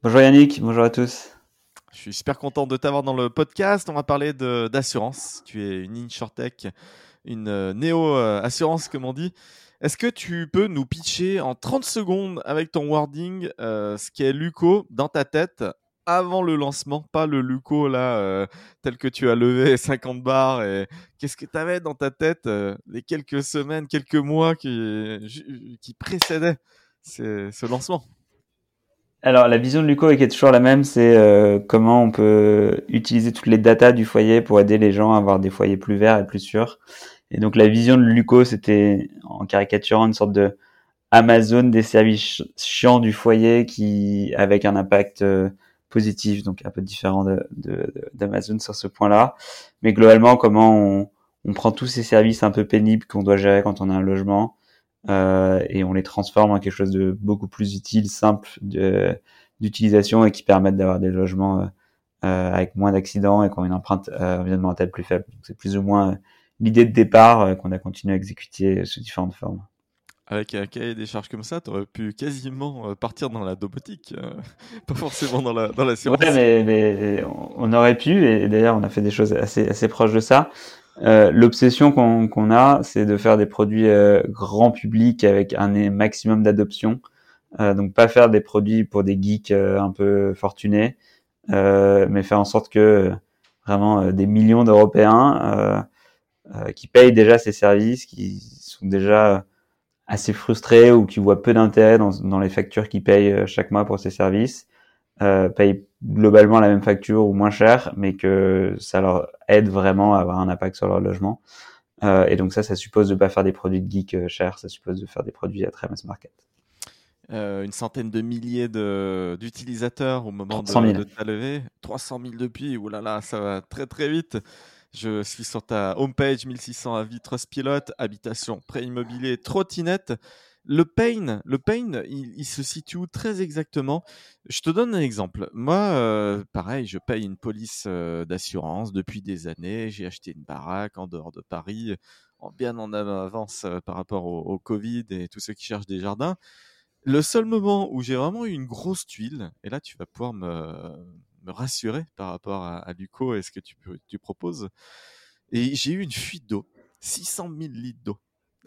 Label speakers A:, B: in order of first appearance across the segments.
A: Bonjour Yannick, bonjour à tous.
B: Je suis super content de t'avoir dans le podcast. On va parler d'assurance. Tu es une InsurTech une euh, néo-assurance, euh, comme on dit. Est-ce que tu peux nous pitcher en 30 secondes avec ton wording euh, ce qu'est Luco dans ta tête avant le lancement, pas le Luco là, tel que tu as levé 50 bars. Et qu'est-ce que tu avais dans ta tête les quelques semaines, quelques mois qui, qui précédaient ce lancement?
A: Alors, la vision de Luco est toujours la même, c'est comment on peut utiliser toutes les datas du foyer pour aider les gens à avoir des foyers plus verts et plus sûrs. Et donc la vision de Luco, c'était en caricaturant une sorte de Amazon des services chiants du foyer qui avec un impact euh, positif, donc un peu différent d'Amazon de, sur ce point-là. Mais globalement, comment on, on, prend tous ces services un peu pénibles qu'on doit gérer quand on a un logement euh, et on les transforme en quelque chose de beaucoup plus utile, simple d'utilisation et qui permettent d'avoir des logements euh, euh, avec moins d'accidents et qui ont une empreinte euh, environnementale plus faible. C'est plus ou moins l'idée de départ euh, qu'on a continué à exécuter sous différentes formes.
B: Avec un cahier des charges comme ça, tu aurais pu quasiment euh, partir dans la domotique, euh, pas forcément dans la, dans la science.
A: Ouais, mais, mais, on aurait pu, et d'ailleurs on a fait des choses assez, assez proches de ça. Euh, L'obsession qu'on a, c'est de faire des produits euh, grand public avec un maximum d'adoption. Euh, donc pas faire des produits pour des geeks un peu fortunés, mais faire en sorte que vraiment des millions d'Européens euh, qui payent déjà ces services, qui sont déjà assez frustrés ou qui voient peu d'intérêt dans, dans, les factures qu'ils payent euh, chaque mois pour ces services, euh, payent globalement la même facture ou moins cher, mais que ça leur aide vraiment à avoir un impact sur leur logement. Euh, et donc ça, ça suppose de pas faire des produits de geek euh, chers, ça suppose de faire des produits à très mass market.
B: Euh, une centaine de milliers d'utilisateurs au moment de, de ta levée. 300 000 depuis, oulala, ça va très très vite. Je suis sur ta homepage 1600 avis Trustpilot, habitation, prêt immobilier, trottinette. Le pain, le pain, il, se situe très exactement? Je te donne un exemple. Moi, euh, pareil, je paye une police euh, d'assurance depuis des années. J'ai acheté une baraque en dehors de Paris, en bien en avance euh, par rapport au, Covid et tous ceux qui cherchent des jardins. Le seul moment où j'ai vraiment eu une grosse tuile, et là tu vas pouvoir me, me rassurer par rapport à, à Luco et ce que tu, tu proposes. Et j'ai eu une fuite d'eau, 600 000 litres d'eau.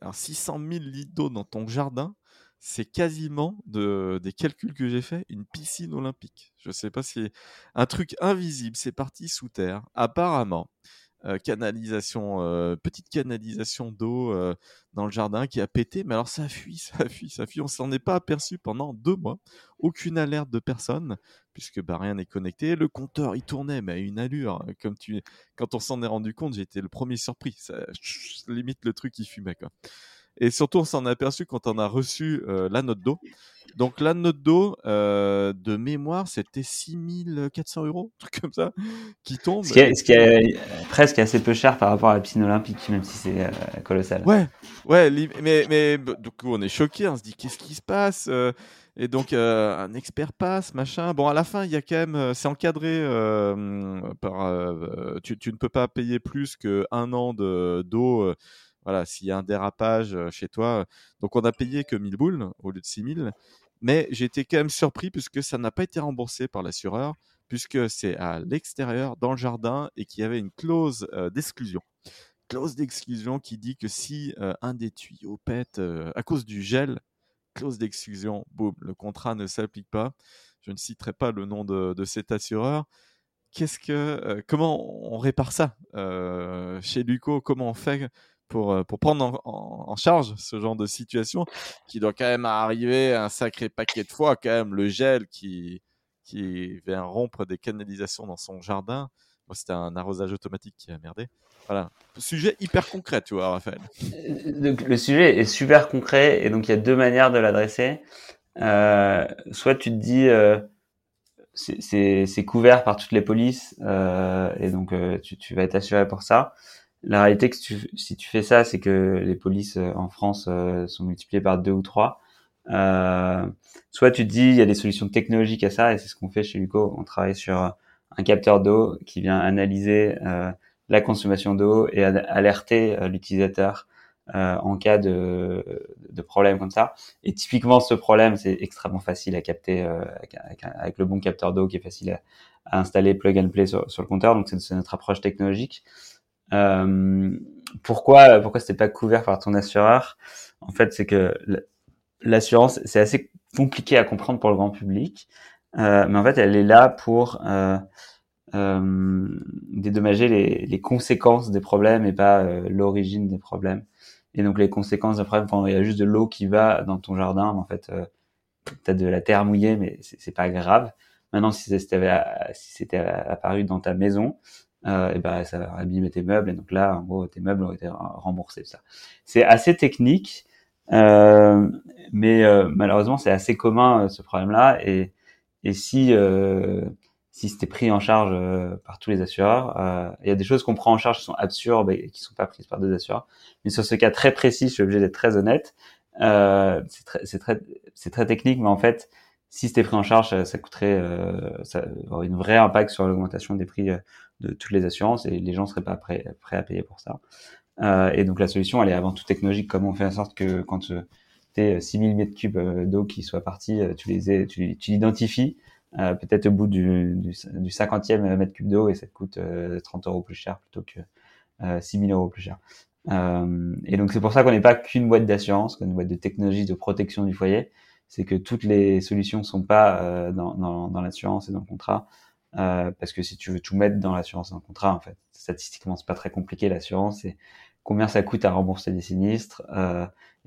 B: Alors 600 000 litres d'eau dans ton jardin, c'est quasiment de, des calculs que j'ai fait une piscine olympique. Je sais pas si un truc invisible, c'est parti sous terre. Apparemment, euh, canalisation, euh, petite canalisation d'eau euh, dans le jardin qui a pété. Mais alors ça fuit, ça fuit, ça fuit. On s'en est pas aperçu pendant deux mois. Aucune alerte de personne puisque bah, rien n'est connecté. Le compteur il tournait mais à une allure. Comme tu, quand on s'en est rendu compte, j'ai été le premier surpris. Ça, limite le truc qui fumait quoi. Et surtout, on s'en est aperçu quand on a reçu euh, la note d'eau. Donc, la note d'eau, euh, de mémoire, c'était 6400 euros, un truc comme ça, qui tombe.
A: Ce qui, est, ce qui est presque assez peu cher par rapport à la piscine olympique, même si c'est euh, colossal.
B: Ouais, ouais, mais, mais du coup, on est choqué, on se dit qu'est-ce qui se passe euh, et donc un expert passe, machin. Bon, à la fin, il y a quand même, c'est encadré par, tu, ne peux pas payer plus que un an de d'eau voilà, s'il y a un dérapage chez toi. Donc on a payé que 1000 boules au lieu de 6000. Mais été quand même surpris puisque ça n'a pas été remboursé par l'assureur, puisque c'est à l'extérieur, dans le jardin, et qu'il y avait une clause d'exclusion. Clause d'exclusion qui dit que si un des tuyaux pète à cause du gel, clause d'exclusion, boum, le contrat ne s'applique pas. Je ne citerai pas le nom de, cet assureur. Qu'est-ce que, comment on répare ça chez Luco? Comment on fait pour, euh, pour prendre en, charge ce genre de situation qui doit quand même arriver un sacré paquet de fois, quand même, le gel qui, qui vient rompre des canalisations dans son jardin? C'était un arrosage automatique qui a merdé. Voilà. Sujet hyper concret, tu vois, Raphaël.
A: Euh, le sujet est super concret et donc il y a deux manières de l'adresser. Euh, soit tu te dis, c'est couvert par toutes les polices euh, et donc euh, tu, vas être assuré pour ça. La réalité, que si tu fais ça, c'est que les polices euh, en France sont multipliées par deux ou trois. soit tu te dis il y a des solutions technologiques à ça et c'est ce qu'on fait chez Luco. On travaille sur un capteur d'eau qui vient analyser la consommation d'eau et alerter l'utilisateur euh, en cas de, de problème comme ça. Et typiquement, ce problème, c'est extrêmement facile à capter euh, avec, le bon capteur d'eau qui est facile à, installer plug and play sur, sur le compteur. Donc, c'est notre approche technologique. Euh, pourquoi pourquoi c'était pas couvert par ton assureur? En fait, c'est que l'assurance, c'est assez compliqué à comprendre pour le grand public, euh, mais en fait, elle est là pour euh, euh, dédommager les, les, conséquences des problèmes et pas euh, l'origine des problèmes. Et donc les conséquences des problèmes, quand il y a juste de l'eau qui va dans ton jardin, en fait, euh, tu as de la terre mouillée, mais c'est pas grave. Maintenant, si c'était si apparu dans ta maison, euh, et ben ça va abîmer tes meubles. Et donc là, en gros, tes meubles ont été remboursés. Ça, c'est assez technique, euh, mais euh, malheureusement, c'est assez commun ce problème-là. Et et si si c'était pris en charge euh, par tous les assureurs. Euh, il y a des choses qu'on prend en charge qui sont absurdes et qui sont pas prises par des assureurs. Mais sur ce cas très précis, je suis obligé d'être très honnête. Euh, c'est très, c'est très, c'est très technique, mais en fait, si c'était pris en charge, ça, coûterait, euh, ça aurait une vraie impact sur l'augmentation des prix de toutes les assurances et les gens seraient pas prêts, prêts à payer pour ça. et donc la solution, elle est avant tout technologique. Comment on fait en sorte que quand tu as 6000 mètres cubes d'eau qui soient partis, tu les, tu, tu l'identifies euh, peut-être au bout du, du, du 50e mètre cube d'eau et ça te coûte 30 euh, euros plus cher plutôt que euh, 6 000 euros plus cher. Euh, et donc c'est pour ça qu'on n'est pas qu'une boîte d'assurance, qu'une boîte de technologie de protection du foyer. C'est que toutes les solutions sont pas euh, dans, dans, l'assurance et dans le contrat. Euh, parce que si tu veux tout mettre dans l'assurance et dans le contrat, en fait, statistiquement, c'est pas très compliqué l'assurance. C'est combien ça coûte à rembourser des sinistres.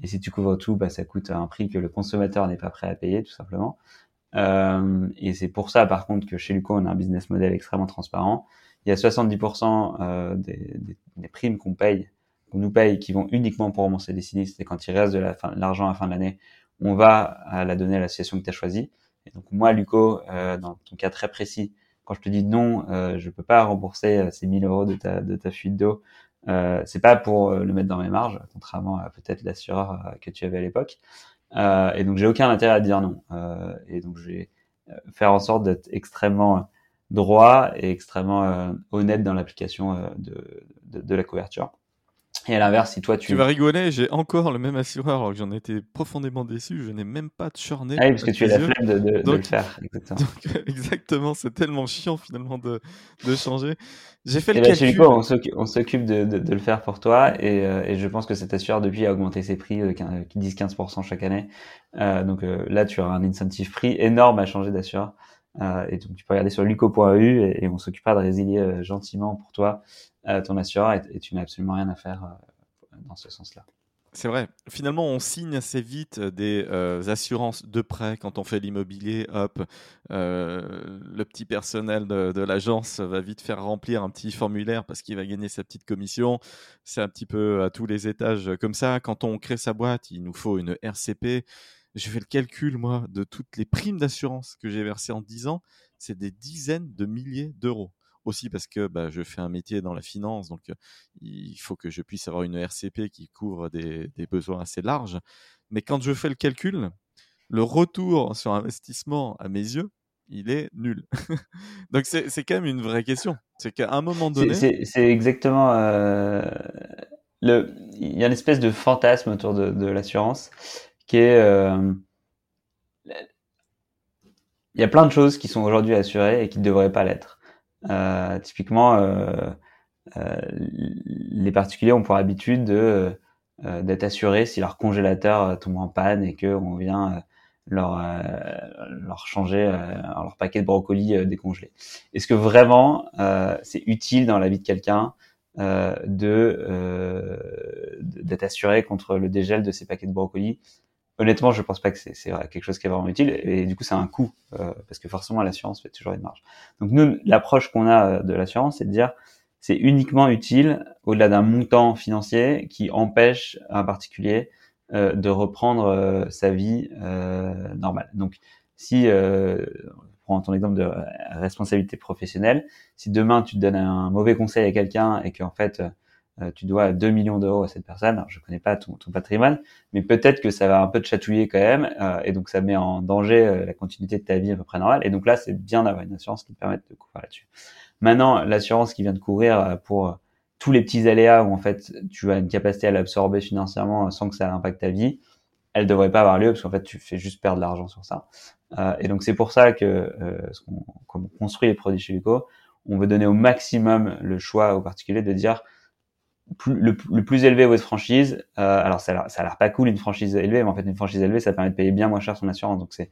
A: Et si tu couvres tout, bah, ça coûte un prix que le consommateur n'est pas prêt à payer, tout simplement. Euh, et c'est pour ça, par contre, que chez Luco, on a un business model extrêmement transparent. Il y a 70% euh, des, des, des, primes qu'on paye, qu'on nous paye, qui vont uniquement pour rembourser des sinistres. Et quand il reste de l'argent à la fin de l'année, on va à la donner à l'association que tu as choisie. Et donc moi, Luco, euh, dans ton cas très précis, quand je te dis non, euh, je peux pas rembourser euh, ces 1000 euros de ta, de ta fuite d'eau, euh, c'est pas pour euh, le mettre dans mes marges, contrairement à peut-être l'assureur que tu avais à l'époque. Euh, et donc j'ai aucun intérêt à dire non. Euh, et donc je vais euh, faire en sorte d'être extrêmement droit et extrêmement honnête dans l'application de, de, de, la couverture. Et à l'inverse, si toi tu...
B: Tu vas rigoler, j'ai encore le même assureur alors que j'en étais profondément déçu, je n'ai même pas de churné.
A: Ah oui, parce que tu es la flemme de, de, le faire.
B: Exactement, donc, exactement c'est tellement chiant finalement de, de changer. J'ai fait
A: et
B: le calcul.
A: on s'occupe de, de, de, le faire pour toi et, euh, et je pense que cet assureur depuis a augmenté ses prix de 10-15% chaque année. Euh, donc euh, là, tu auras un incentive prix énorme à changer d'assureur. Euh, et donc tu peux regarder sur luco.eu et, on s'occupera de résilier euh, gentiment pour toi ton assureur et, et tu n'as absolument rien à faire euh, dans ce sens-là.
B: C'est vrai. Finalement, on signe assez vite des euh, assurances de prêt quand on fait l'immobilier. Hop, euh, le petit personnel de l'agence va vite faire remplir un petit formulaire parce qu'il va gagner sa petite commission. C'est un petit peu à tous les étages comme ça. Quand on crée sa boîte, il nous faut une RCP. J'ai fait le calcul, moi, de toutes les primes d'assurance que j'ai versées en 10 ans. C'est des dizaines de milliers d'euros aussi parce que bah, je fais un métier dans la finance, donc il faut que je puisse avoir une RCP qui couvre des, des, besoins assez larges. Mais quand je fais le calcul, le retour sur investissement à mes yeux, il est nul. donc c'est quand même une vraie question. C'est qu'à un moment donné...
A: C'est exactement... Euh, le... Il y a une espèce de fantasme autour de, de l'assurance qui. Euh, il y a plein de choses qui sont aujourd'hui assurées et qui ne devraient pas l'être. Euh, typiquement, euh, euh, les particuliers ont pour habitude de d'être assurés si leur congélateur tombe en panne et que on vient leur changer leur paquet de brocolis décongelé. Est-ce que vraiment c'est utile dans la vie de quelqu'un d'être assuré contre le dégel de ces paquets de brocolis honnêtement, je pense pas que c'est quelque chose qui est vraiment utile. Et du coup, c'est un coût euh, parce que forcément, l'assurance fait toujours une marge. Donc nous, l'approche qu'on a euh, de l'assurance, c'est de dire c'est uniquement utile au-delà d'un montant financier qui empêche un particulier euh, de reprendre euh, sa vie euh, normale. Donc si prends ton exemple de responsabilité professionnelle, si demain tu te donnes un mauvais conseil à quelqu'un et qu'en fait euh, tu dois 2 millions d'euros à cette personne. Alors, je connais pas ton, ton patrimoine, mais peut-être que ça va un peu te chatouiller quand même, euh, et donc ça met en danger euh, la continuité de ta vie à peu près normale. Et donc là, c'est bien d'avoir une assurance qui te permette de couvrir là-dessus. Maintenant, l'assurance qui vient de couvrir pour tous les petits aléas où en fait tu as une capacité à l'absorber financièrement sans que ça impacte ta vie, elle devrait pas avoir lieu parce qu'en fait tu fais juste perdre de l'argent sur ça. Euh, et donc c'est pour ça que euh, on, construit les produits chez Luco, on veut donner au maximum le choix aux particuliers de dire le, plus élevé votre franchise. Euh, alors ça, a l'air pas cool une franchise élevée, mais en fait une franchise élevée ça permet de payer bien moins cher son assurance, donc c'est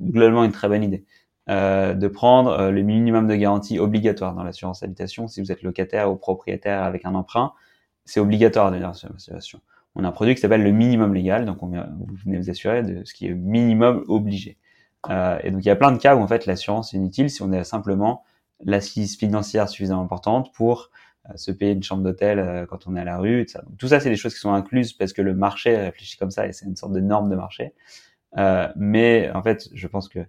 A: globalement une très bonne idée. Euh, de prendre euh, le minimum de garantie obligatoire dans l'assurance habitation si vous êtes locataire ou propriétaire avec un emprunt, c'est obligatoire de dire situation. On a un produit qui s'appelle le minimum légal, donc on vous venez vous assurer de ce qui est minimum obligé. Euh, et donc il y a plein de cas où en fait l'assurance est inutile si on a simplement l'assise financière suffisamment importante pour se payer une chambre d'hôtel euh, quand on est à la rue. Et tout ça, donc, tout ça c'est des choses qui sont incluses parce que le marché réfléchit comme ça et c'est une sorte de norme de marché. Euh, mais en fait, je pense que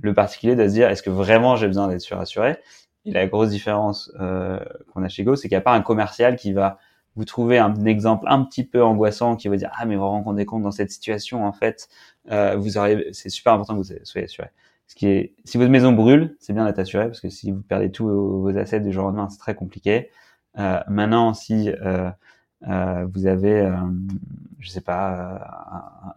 A: le particulier doit se dire est-ce que vraiment j'ai besoin d'être surassuré? Et la grosse différence euh, qu'on a chez Go, c'est qu'il n'y a pas un commercial qui va vous trouver un exemple un petit peu angoissant qui va dire ah mais vous vous rendez compte dans cette situation en fait euh, vous auriez c'est super important que vous soyez assuré. Ce qui est si votre maison brûle, c'est bien d'être assuré parce que si vous perdez tous vos assets du jour au lendemain, c'est très compliqué. Euh, maintenant, si euh, euh, vous avez, je sais pas,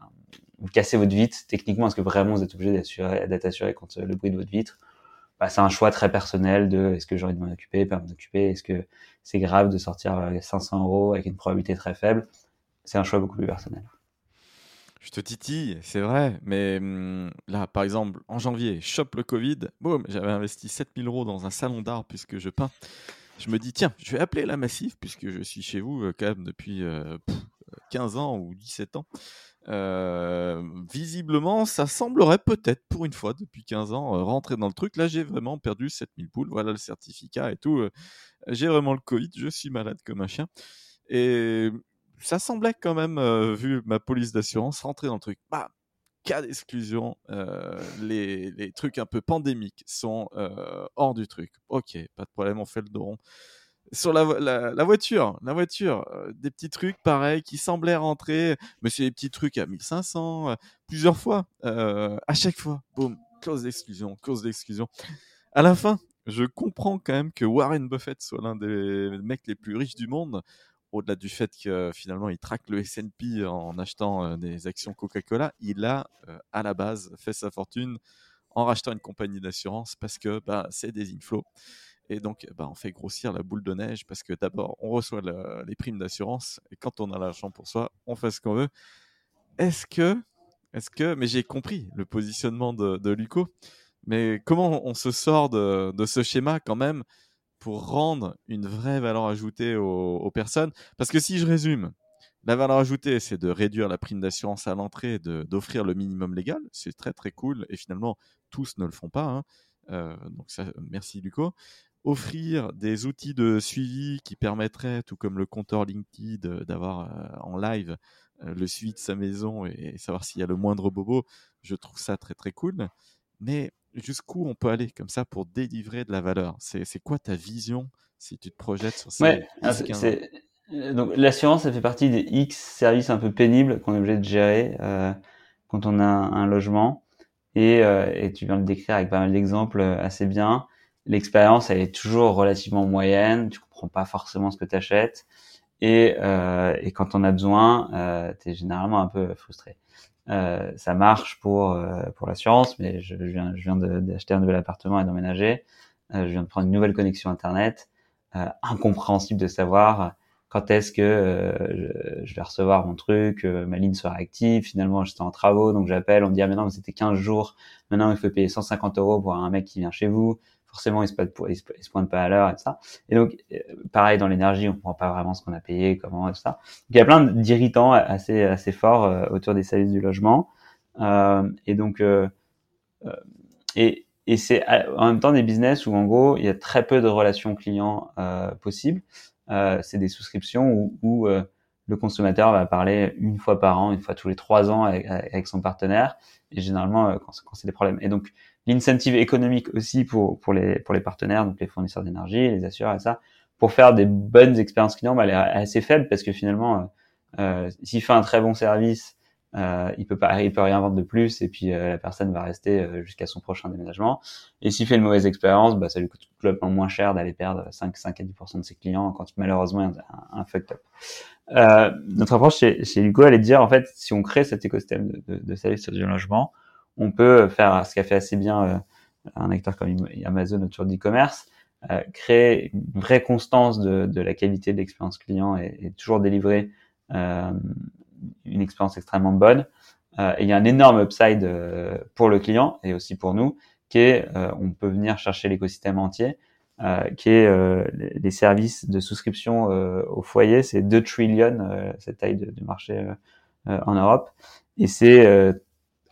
A: vous cassez votre vitre, techniquement, est-ce que vraiment vous êtes obligé d'être assuré contre le bruit de votre vitre? Bah, c'est un choix très personnel de est-ce que j'ai envie de m'en occuper, pas m'en occuper, est-ce que c'est grave de sortir 500 euros avec une probabilité très faible? C'est un choix beaucoup plus personnel.
B: Je te titille, c'est vrai, mais hum, là, par exemple, en janvier, chope le Covid, boum, j'avais investi 7000 euros dans un salon d'art puisque je peins. Je me dis, tiens, je vais appeler la Massif puisque je suis chez vous euh, quand même depuis 15 euh, ans ou 17 ans. Euh, visiblement, ça semblerait peut-être, pour une fois, depuis 15 ans, euh, rentrer dans le truc. Là, j'ai vraiment perdu 7000 poules. Voilà le certificat et tout. Euh, j'ai vraiment le Covid. Je suis malade comme un chien. Et ça semblait quand même, vu ma police d'assurance, rentrer dans le truc. Bah, cas d'exclusion, les, les, trucs un peu pandémiques sont hors du truc. Ok, pas de problème, on fait le don sur la, voiture, la voiture, euh, des petits trucs pareils qui semblaient rentrer, mais c'est des petits trucs à 1500, euh, plusieurs fois, euh, à chaque fois, boum, clause d'exclusion, clause d'exclusion. À la fin, je comprends quand même que Warren Buffett soit l'un des mecs les plus riches du monde, au-delà du fait que finalement il traque le S&P en achetant des actions Coca-Cola, il a à la base fait sa fortune en rachetant une compagnie d'assurance parce que bah, c'est des inflows et donc, bah, on fait grossir la boule de neige parce que d'abord, on reçoit les primes d'assurance et quand on a l'argent pour soi, on fait ce qu'on veut. Est-ce que, est-ce que, mais j'ai compris le positionnement de, de Luco, mais comment on se sort de, de, ce schéma quand même pour rendre une vraie valeur ajoutée aux, personnes Parce que si je résume, la valeur ajoutée, c'est de réduire la prime d'assurance à l'entrée, d'offrir le minimum légal. C'est très très cool et finalement, tous ne le font pas. Hein. Euh, donc ça, merci Luco offrir des outils de suivi qui permettraient, tout comme le compteur LinkedIn, d'avoir euh, en live euh, le suivi de sa maison et, savoir s'il y a le moindre bobo, je trouve ça très très cool. Mais jusqu'où on peut aller comme ça pour délivrer de la valeur? C'est quoi ta vision si tu te projettes sur ça
A: ouais, ah, euh, Donc l'assurance, ça fait partie des X services un peu pénibles qu'on est obligé de gérer quand on a un, logement. Et, et, tu viens de le décrire avec pas mal d'exemples assez bien. L'expérience elle est toujours relativement moyenne, tu comprends pas forcément ce que tu achètes et, euh, et quand on a besoin, euh, tu es généralement un peu frustré. Euh, ça marche pour euh, pour l'assurance, mais je, viens je viens d'acheter un nouvel appartement et d'emménager. Euh, je viens de prendre une nouvelle connexion internet. Euh, incompréhensible de savoir quand est-ce que je, je, vais recevoir mon truc, ma ligne sera active. Finalement, j'étais en travaux, donc j'appelle, on me dit ah mais non, mais c'était 15 jours. Maintenant, il faut payer 150 euros pour un mec qui vient chez vous forcément ils se, se, pointent pas à l'heure et tout ça. Et donc euh, pareil dans l'énergie, on comprend pas vraiment ce qu'on a payé, comment et tout ça. Donc, il y a plein d'irritants assez assez forts euh, autour des services du logement. Euh, et donc euh, et et c'est en même temps des business où en gros il y a très peu de relations clients possibles. c'est des souscriptions où, où le consommateur va parler une fois par an, une fois tous les trois ans avec, son partenaire, et généralement quand, quand c'est des problèmes. Et donc l'incentive économique aussi pour pour les pour les partenaires, donc les fournisseurs d'énergie, les assureurs et ça, pour faire des bonnes expériences clients, bah, elle est assez faible parce que finalement, euh, s'il fait un très bon service euh, il peut pas, il peut rien vendre de plus et puis euh, la personne va rester euh, jusqu'à son prochain déménagement. Et s'il fait une mauvaise expérience, bah, ça lui coûte globalement moins cher d'aller perdre 5, 5 à 10% de ses clients quand malheureusement il y a un, un fucked up. Euh, notre approche chez, chez Luco, elle est de dire en fait, si on crée cet écosystème de, de, de services sur du logement, on peut faire ce qu'a fait assez bien un acteur comme Amazon autour d'e-commerce, créer une vraie constance de, de la qualité de l'expérience client et, et toujours délivrer euh, une expérience extrêmement bonne. Euh, et il y a un énorme upside euh, pour le client et aussi pour nous, qui est euh, on peut venir chercher l'écosystème entier, qui est les services de souscription au foyer, c'est 2 trillions cette taille de, marché en Europe, et c'est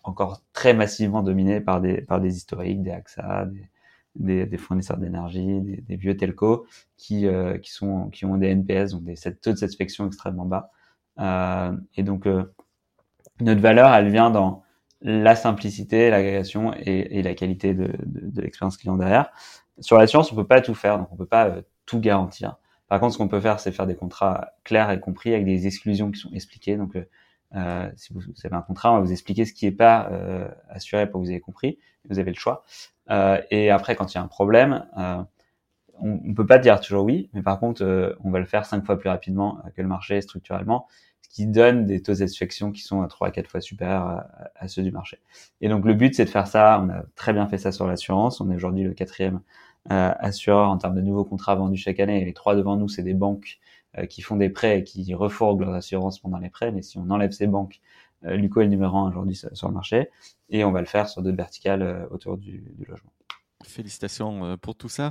A: encore très massivement dominé par des par des historiques, des AXA, des, des, fournisseurs d'énergie, des, des, vieux telcos qui qui sont qui ont des NPS donc des taux de satisfaction extrêmement bas. Euh, et donc, euh, notre valeur, elle vient dans la simplicité, l'agrégation et, et, la qualité de, de, de l'expérience client derrière. Sur l'assurance, on peut pas tout faire, donc on peut pas euh, tout garantir. Par contre, ce qu'on peut faire, c'est faire des contrats clairs et compris avec des exclusions qui sont expliquées. Donc, euh, si vous, avez un contrat, on va vous expliquer ce qui n'est pas euh, assuré pour que vous ayez compris. Vous avez le choix. Et après, quand il y a un problème, on, on peut pas dire toujours oui, mais par contre, euh, on va le faire cinq fois plus rapidement que le marché structurellement, ce qui donne des taux de qui sont à trois à quatre fois supérieurs à, ceux du marché. Et donc le but, c'est de faire ça. On a très bien fait ça sur l'assurance. On est aujourd'hui le quatrième euh, assureur en termes de nouveaux contrats vendus chaque année. Et les trois devant nous, c'est des banques euh, qui font des prêts et qui refourguent leurs assurances pendant les prêts. Mais si on enlève ces banques, Luco est le numéro un aujourd'hui sur le marché. Et on va le faire sur d'autres verticales autour du logement.
B: Félicitations euh, pour tout ça.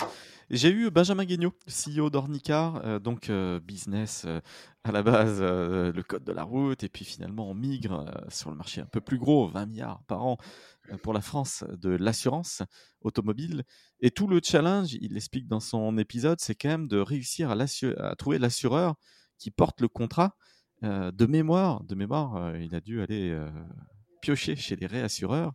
B: J'ai eu Benjamin Guignot, CEO d'Ornicar, euh, donc euh, business à la base, le code de la route, et puis finalement on migre sur le marché un peu plus gros, 20 milliards par an pour la France de l'assurance automobile. Et tout le challenge, il l'explique dans son épisode, c'est quand même de réussir à, à trouver l'assureur qui porte le contrat. de mémoire, de mémoire, il a dû aller piocher chez les réassureurs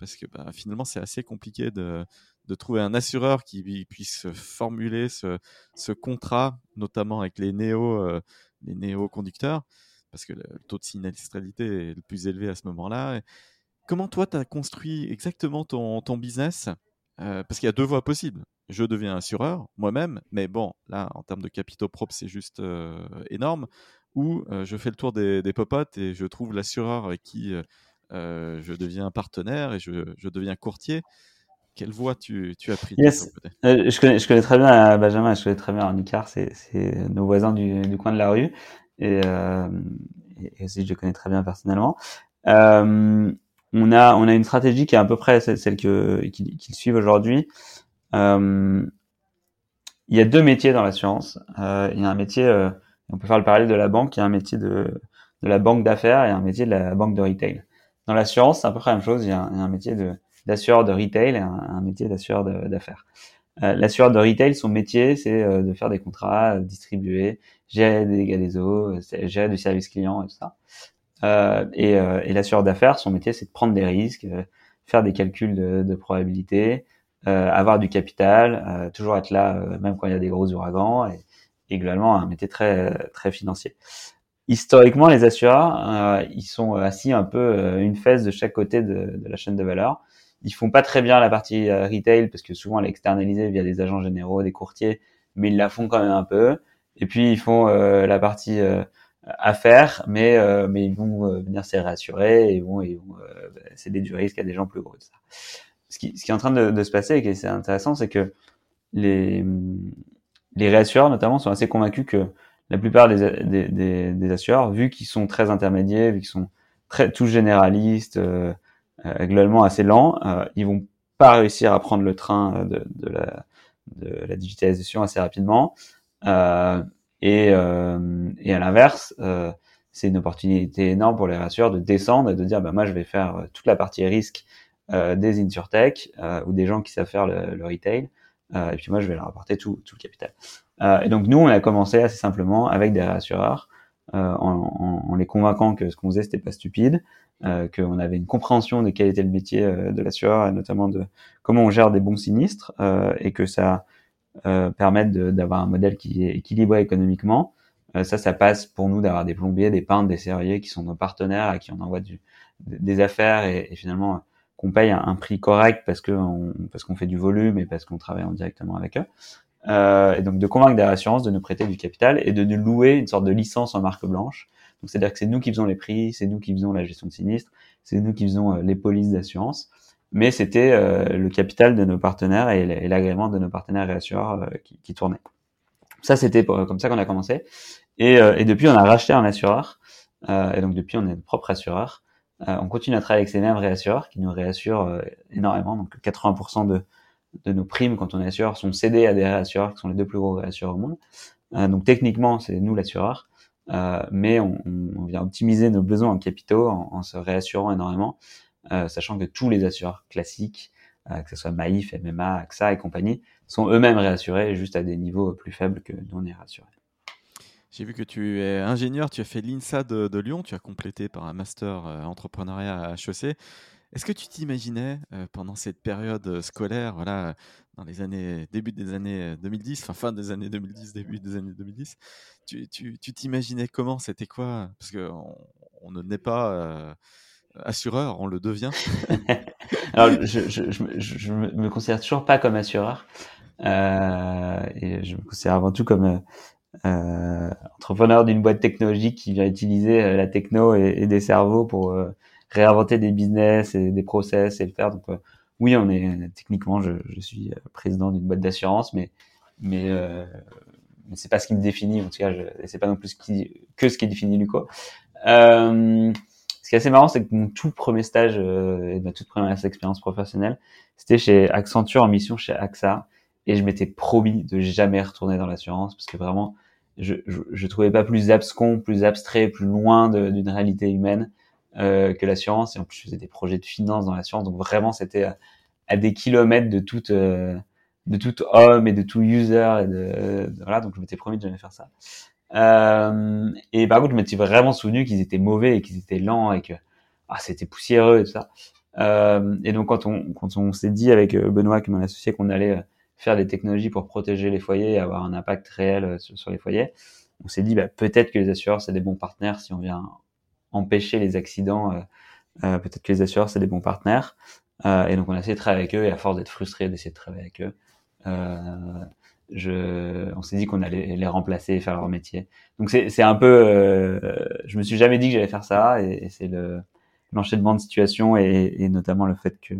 B: parce que bah, finalement c'est assez compliqué de, de trouver un assureur qui puisse formuler ce, contrat, notamment avec les euh, les néo conducteurs, parce que le, taux de sinistralité est le plus élevé à ce moment-là. Comment toi, tu as construit exactement ton, business euh, Parce qu'il y a deux voies possibles. Je deviens assureur moi-même, mais bon, là, en termes de capitaux propres, c'est juste euh, énorme. Ou je fais le tour des, popotes et je trouve l'assureur avec qui je deviens partenaire et je deviens courtier. Quelle voie tu, tu as pris
A: euh, je, connais, je connais très bien euh, Benjamin, je connais très bien Nicard, c'est nos voisins du, du, coin de la rue. Et, euh, et, aussi, je connais très bien personnellement. Euh, on, a, on a une stratégie qui est à peu près celle, qu'ils suivent aujourd'hui. Il y a deux métiers dans l'assurance. Il y a un métier, on peut faire le parallèle de la banque, il y a un métier de, de la banque d'affaires et un métier de la banque de retail. Dans l'assurance, c'est à peu près la même chose. Il y a un, il y a un métier de d'assureur de retail un, un métier d'assureur d'affaires. Euh, L'assureur de retail, son métier, c'est euh, de faire des contrats, euh, distribuer, gérer des dégâts des eaux, gérer du service client et tout ça. Euh, et, et l'assureur d'affaires, son métier, c'est de prendre des risques, faire des calculs de, de probabilité, avoir du capital, toujours être là, même quand il y a des gros ouragans, et, et globalement un métier très très financier historiquement, les assureurs, euh, ils sont assis un peu une fesse de chaque côté de, de, la chaîne de valeur. Ils font pas très bien la partie euh, retail parce que souvent elle est externalisée via des agents généraux, des courtiers, mais ils la font quand même un peu. Et puis ils font euh, la partie euh, affaires, mais mais ils vont venir se réassurer et vont, ils vont céder du risque à des gens plus gros. Ça. Ce qui, ce qui est en train de, de se passer et qui est intéressant, c'est que les les réassureurs notamment sont assez convaincus que la plupart des, des, des, des assureurs, vu qu'ils sont très intermédiaires, vu qu'ils sont très tous généralistes, euh, euh, globalement assez lent, euh, ils vont pas réussir à prendre le train de, de, la, de la digitalisation assez rapidement. Euh, et, et à l'inverse, c'est une opportunité énorme pour les rassureurs de descendre et de dire bah moi je vais faire toute la partie risque euh, des insurtech euh, ou des gens qui savent faire le, le retail euh, et puis moi je vais leur apporter tout, tout le capital. et donc nous on a commencé assez simplement avec des rassureurs en, les convainquant que ce qu'on faisait c'était pas stupide, qu'on avait une compréhension de quel était le métier de l'assureur et notamment de comment on gère des bons sinistres et que ça permette d'avoir un modèle qui est équilibré économiquement. ça, ça passe pour nous d'avoir des plombiers, des peintres, des serruriers qui sont nos partenaires à qui on envoie du, des affaires et, finalement qu'on paye un, prix correct parce que parce qu'on fait du volume et parce qu'on travaille en directement avec eux. Euh, et donc de convaincre des assurances de nous prêter du capital et de nous louer une sorte de licence en marque blanche. Donc c'est-à-dire que c'est nous qui faisons les prix, c'est nous qui faisons la gestion de sinistre, c'est nous qui faisons euh, les polices d'assurance. Mais c'était euh, le capital de nos partenaires et l'agrément de nos partenaires et assureurs euh, qui, qui tournait. Ça c'était comme ça qu'on a commencé. Et, et, depuis on a racheté un assureur. et donc depuis on est notre propre assureur. On continue à travailler avec ces mêmes réassureurs qui nous réassurent énormément. Donc 80% de, de nos primes quand on est assureur sont cédées à des réassureurs qui sont les deux plus gros réassureurs au monde. Euh, donc techniquement, c'est nous l'assureur, mais on, vient optimiser nos besoins en capitaux en, se réassurant énormément, sachant que tous les assureurs classiques, que ce soit Maïf, MMA, AXA et compagnie, sont eux-mêmes réassurés juste à des niveaux plus faibles que nous on est rassurés.
B: J'ai vu que tu es ingénieur, tu as fait l'INSA de, Lyon, tu as complété par un master euh, entrepreneuriat à HEC. Est-ce que tu t'imaginais euh, pendant cette période euh, scolaire, voilà, dans les années, début des années 2010, enfin fin des années 2010, début des années 2010, tu, t'imaginais comment C'était quoi? Parce qu'on on ne naît pas assureur, on le devient.
A: Alors, je, je, me considère toujours pas comme assureur. et je me considère avant tout comme euh, entrepreneur d'une boîte technologique qui vient utiliser euh, la techno et, des cerveaux pour euh, réinventer des business et des process et le faire. Donc oui, on est techniquement, je, je suis président d'une boîte d'assurance, mais mais euh, c'est pas ce qui me définit. En tout cas, c'est pas non plus ce qui, que ce qui définit Luco. Euh, ce qui est assez marrant, c'est que mon tout premier stage et ma toute première expérience professionnelle, c'était chez Accenture en mission chez AXA et je m'étais promis de jamais retourner dans l'assurance parce que vraiment je, je, je, trouvais pas plus abscon, plus abstrait, plus loin d'une réalité humaine euh, que l'assurance. Et en plus, je faisais des projets de finance dans l'assurance, donc vraiment, c'était à, des kilomètres de toute euh, de tout homme et de tout user. Et de, voilà, donc je m'étais promis de jamais faire ça. Euh, et par contre, je m'étais vraiment souvenu qu'ils étaient mauvais et qu'ils étaient lents et que ah, c'était poussiéreux et tout ça. Euh, et donc quand on quand on s'est dit avec euh, Benoît, qui mon associé, qu'on allait faire des technologies pour protéger les foyers et avoir un impact réel euh, sur, les foyers. On s'est dit bah, peut-être que les assureurs c'est des bons partenaires si on vient empêcher les accidents. Euh, euh, peut-être que les assureurs c'est des bons partenaires. et donc on a essayé de travailler avec eux et à force d'être frustré d'essayer de travailler avec eux, je, on s'est dit qu'on allait les remplacer et faire leur métier. Donc c'est un peu, je me suis jamais dit que j'allais faire ça et, c'est le l'enchaînement de situations et, et, notamment le fait que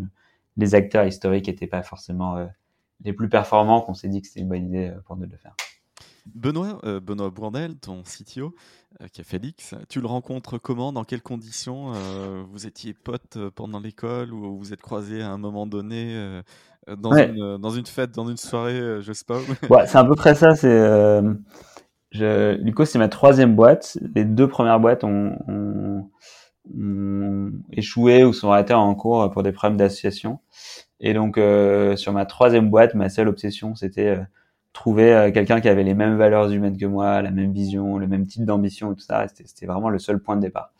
A: les acteurs historiques n'étaient pas forcément les plus performants qu'on s'est dit que c'était une bonne idée euh, pour nous de le faire.
B: Benoît, euh, Benoît Bourdel, ton CTO, euh, qui a fait l'X, tu le rencontres comment Dans quelles conditions Vous étiez potes pendant l'école ou vous êtes croisés à un moment donné dans, une, dans une fête, dans une soirée, je sais pas
A: ouais, C'est à peu près ça. C'est, je, Luco, c'est ma troisième boîte. Les deux premières boîtes ont, ont, ont échoué ou sont arrêtées en cours pour des problèmes d'association. Et donc euh, sur ma troisième boîte, ma seule obsession, c'était euh, trouver euh, quelqu'un qui avait les mêmes valeurs humaines que moi, la même vision, le même type d'ambition et tout ça. C'était vraiment le seul point de départ.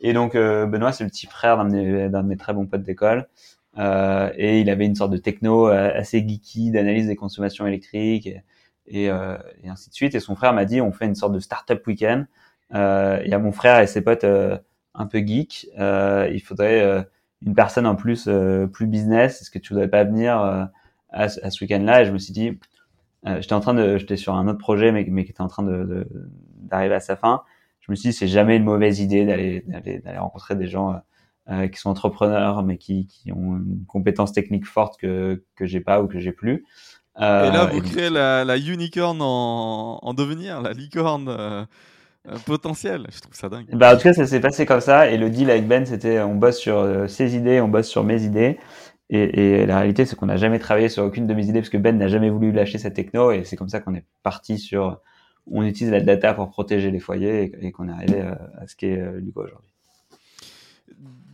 A: Et donc Benoît, c'est le petit frère d'un de, de, mes très bons potes d'école. et il avait une sorte de techno assez geeky d'analyse des consommations électriques et, et, et, ainsi de suite. Et son frère m'a dit, on fait une sorte de startup week-end. il y a mon frère et ses potes un peu geeks. il faudrait une personne en plus euh, plus business, est-ce que tu voudrais pas venir euh, à, ce week-end-là? Et je me suis dit, euh, j'étais en train de, j'étais sur un autre projet, mais, mais qui était en train de, d'arriver à sa fin. Je me suis dit, c'est jamais une mauvaise idée d'aller, d'aller, d'aller rencontrer des gens qui sont entrepreneurs, mais qui, qui ont une compétence technique forte que que j'ai pas ou que j'ai plus.
B: et là, vous créez la, la unicorn en, en devenir, la licorne potentiel. Je trouve ça dingue.
A: Bah, en tout cas, ça s'est passé comme ça. Et le deal avec Ben, c'était on bosse sur euh, ses idées, on bosse sur mes idées. Et, la réalité, c'est qu'on n'a jamais travaillé sur aucune de mes idées parce que Ben n'a jamais voulu lâcher sa techno. Et c'est comme ça qu'on est parti sur. On utilise la data pour protéger les foyers et, qu'on est arrivé euh, à, ce qu'est euh, Lugo aujourd'hui.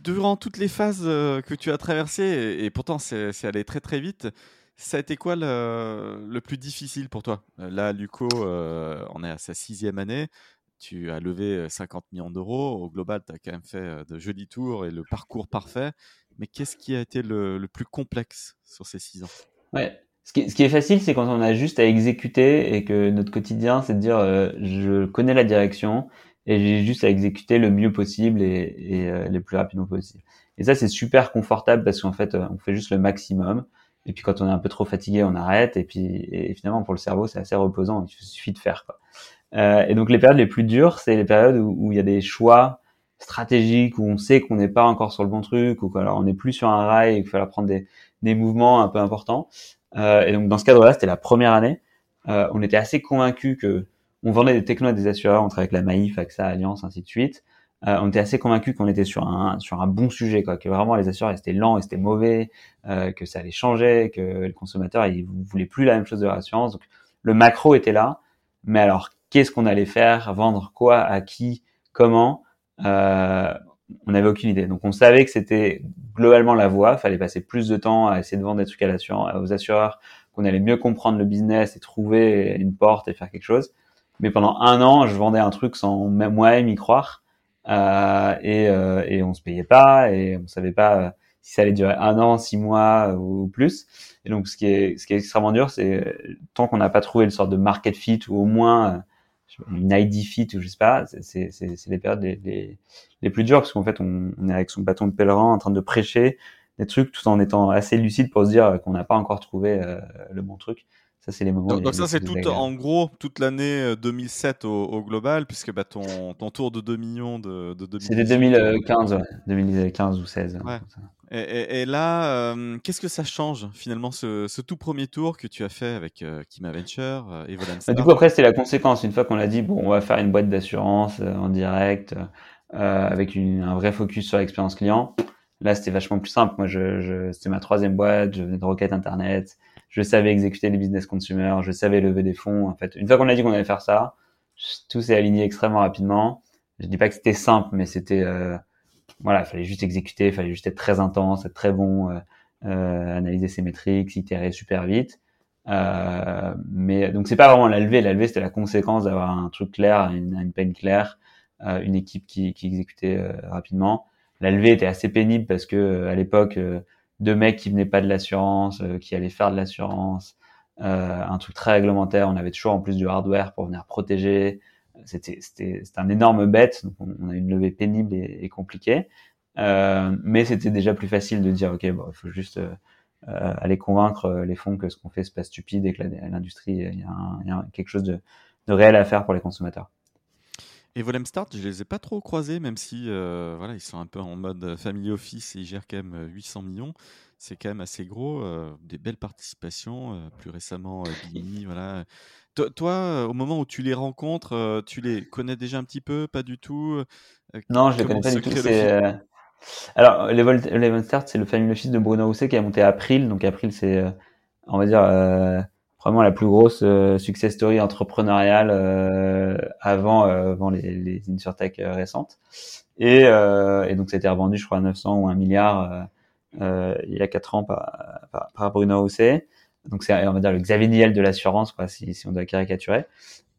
B: Durant toutes les phases que tu as traversées, et, pourtant c'est allé très très vite, ça a été quoi le plus difficile pour toi? Là, Luco, on est à sa sixième année tu as levé 50 millions d'euros. Au global, tu as quand même fait de jolis tours et le parcours parfait. Mais qu'est-ce qui a été le, plus complexe sur ces six ans?
A: Ouais. Ce qui, ce qui, est facile, c'est quand on a juste à exécuter et que notre quotidien, c'est de dire je connais la direction et j'ai juste à exécuter le mieux possible et, et le plus rapidement possible. Et ça, c'est super confortable parce qu'en fait, on fait juste le maximum. Et puis quand on est un peu trop fatigué, on arrête. Et puis et finalement, pour le cerveau, c'est assez reposant. Il suffit de faire. Quoi. Euh, et donc les périodes les plus dures, c'est les périodes où, il y a des choix stratégiques, où on sait qu'on n'est pas encore sur le bon truc, ou alors on n'est plus sur un rail et qu'il fallait prendre des, des mouvements un peu importants. Euh, et donc dans ce cadre-là, c'était la première année. Euh, on était assez convaincus que on vendait des technos à des assureurs, on travaillait avec la Maïf, AXA, Alliance, ainsi de suite. Euh, on était assez convaincus qu'on était sur un sur un bon sujet, quoi, que vraiment les assureurs étaient lents, et c'était mauvais, euh, que ça allait changer, que le consommateur il voulait plus la même chose de l'assurance. Donc le macro était là, mais alors qu'est-ce qu'on allait faire, vendre quoi, à qui, comment, euh, on n'avait aucune idée. Donc on savait que c'était globalement la voie, fallait passer plus de temps à essayer de vendre des trucs à aux assureurs, qu'on allait mieux comprendre le business et trouver une porte et faire quelque chose. Mais pendant un an, je vendais un truc sans même moi-même y croire, euh, et, euh, et on se payait pas et on savait pas si ça allait durer un an, six mois ou plus. Et donc ce qui est ce qui est extrêmement dur, c'est tant qu'on n'a pas trouvé une sorte de market fit ou au moins une ID fit ou je sais pas, c'est les périodes les, les, plus dures parce qu'en fait on, est avec son bâton de pèlerin en train de prêcher des trucs tout en étant assez lucide pour se dire qu'on n'a pas encore trouvé euh, le bon truc. Ça, c'est les moments.
B: Donc, ça, c'est tout, en gros, toute l'année 2007 euh, au, global, puisque bah, ton, ton tour de 2 millions de, de
A: C'était 2015, ouais. 2015 ou 16.
B: Ouais. Et, et, là, euh, qu'est-ce que ça change finalement ce, ce, tout premier tour que tu as fait avec euh, Kima Venture et
A: bah, Du coup, après, c'était la conséquence. Une fois qu'on a dit, bon, on va faire une boîte d'assurance en direct, avec une, un vrai focus sur l'expérience client. Là, c'était vachement plus simple. Moi, je, je c'était ma troisième boîte, je venais de Rocket Internet je savais exécuter les business consumers, je savais lever des fonds. En fait, une fois qu'on a dit qu'on allait faire ça, tout s'est aligné extrêmement rapidement. Je dis pas que c'était simple, mais c'était euh, voilà, il fallait juste exécuter, il fallait juste être très intense, être très bon, euh, euh, analyser ses métriques, itérer super vite. Euh, mais donc c'est pas vraiment la levée, la levée c'était la conséquence d'avoir un truc clair, une, peine claire, euh, une équipe qui, qui exécutait rapidement. La levée était assez pénible parce que à l'époque de mecs qui venaient pas de l'assurance, euh, qui allaient faire de l'assurance, euh, un truc très réglementaire. On avait toujours en plus du hardware pour venir protéger. C'était un énorme bête. Donc on, a une levée pénible et, et compliquée. Euh, mais c'était déjà plus facile de dire ok bon il faut juste euh, aller convaincre les fonds que ce qu'on fait c'est pas stupide et que l'industrie il y, y, a quelque chose de, de réel à faire pour les consommateurs.
B: Et Volem Start, je les ai pas trop croisés, même si euh, voilà, ils sont un peu en mode family office et ils gèrent quand même 800 euh, millions. C'est quand même assez gros, euh, des belles participations. plus récemment, Bini, voilà. Toi, au moment où tu les rencontres, tu les connais déjà un petit peu, pas du tout
A: Non, je les connais pas du tout. Alors, Level, Start, c'est le family office de Bruno Rousset qui a monté April. Donc April, c'est, on va dire vraiment la plus grosse euh, success story entrepreneuriale euh, avant euh, avant les, les insurtech récentes. Et, et donc c'était revendu je crois à 900 ou 1 milliard il y a 4 ans par, par, par Bruno Housset donc c'est on va dire le Xavier Niel de l'assurance quoi si, si on doit caricaturer.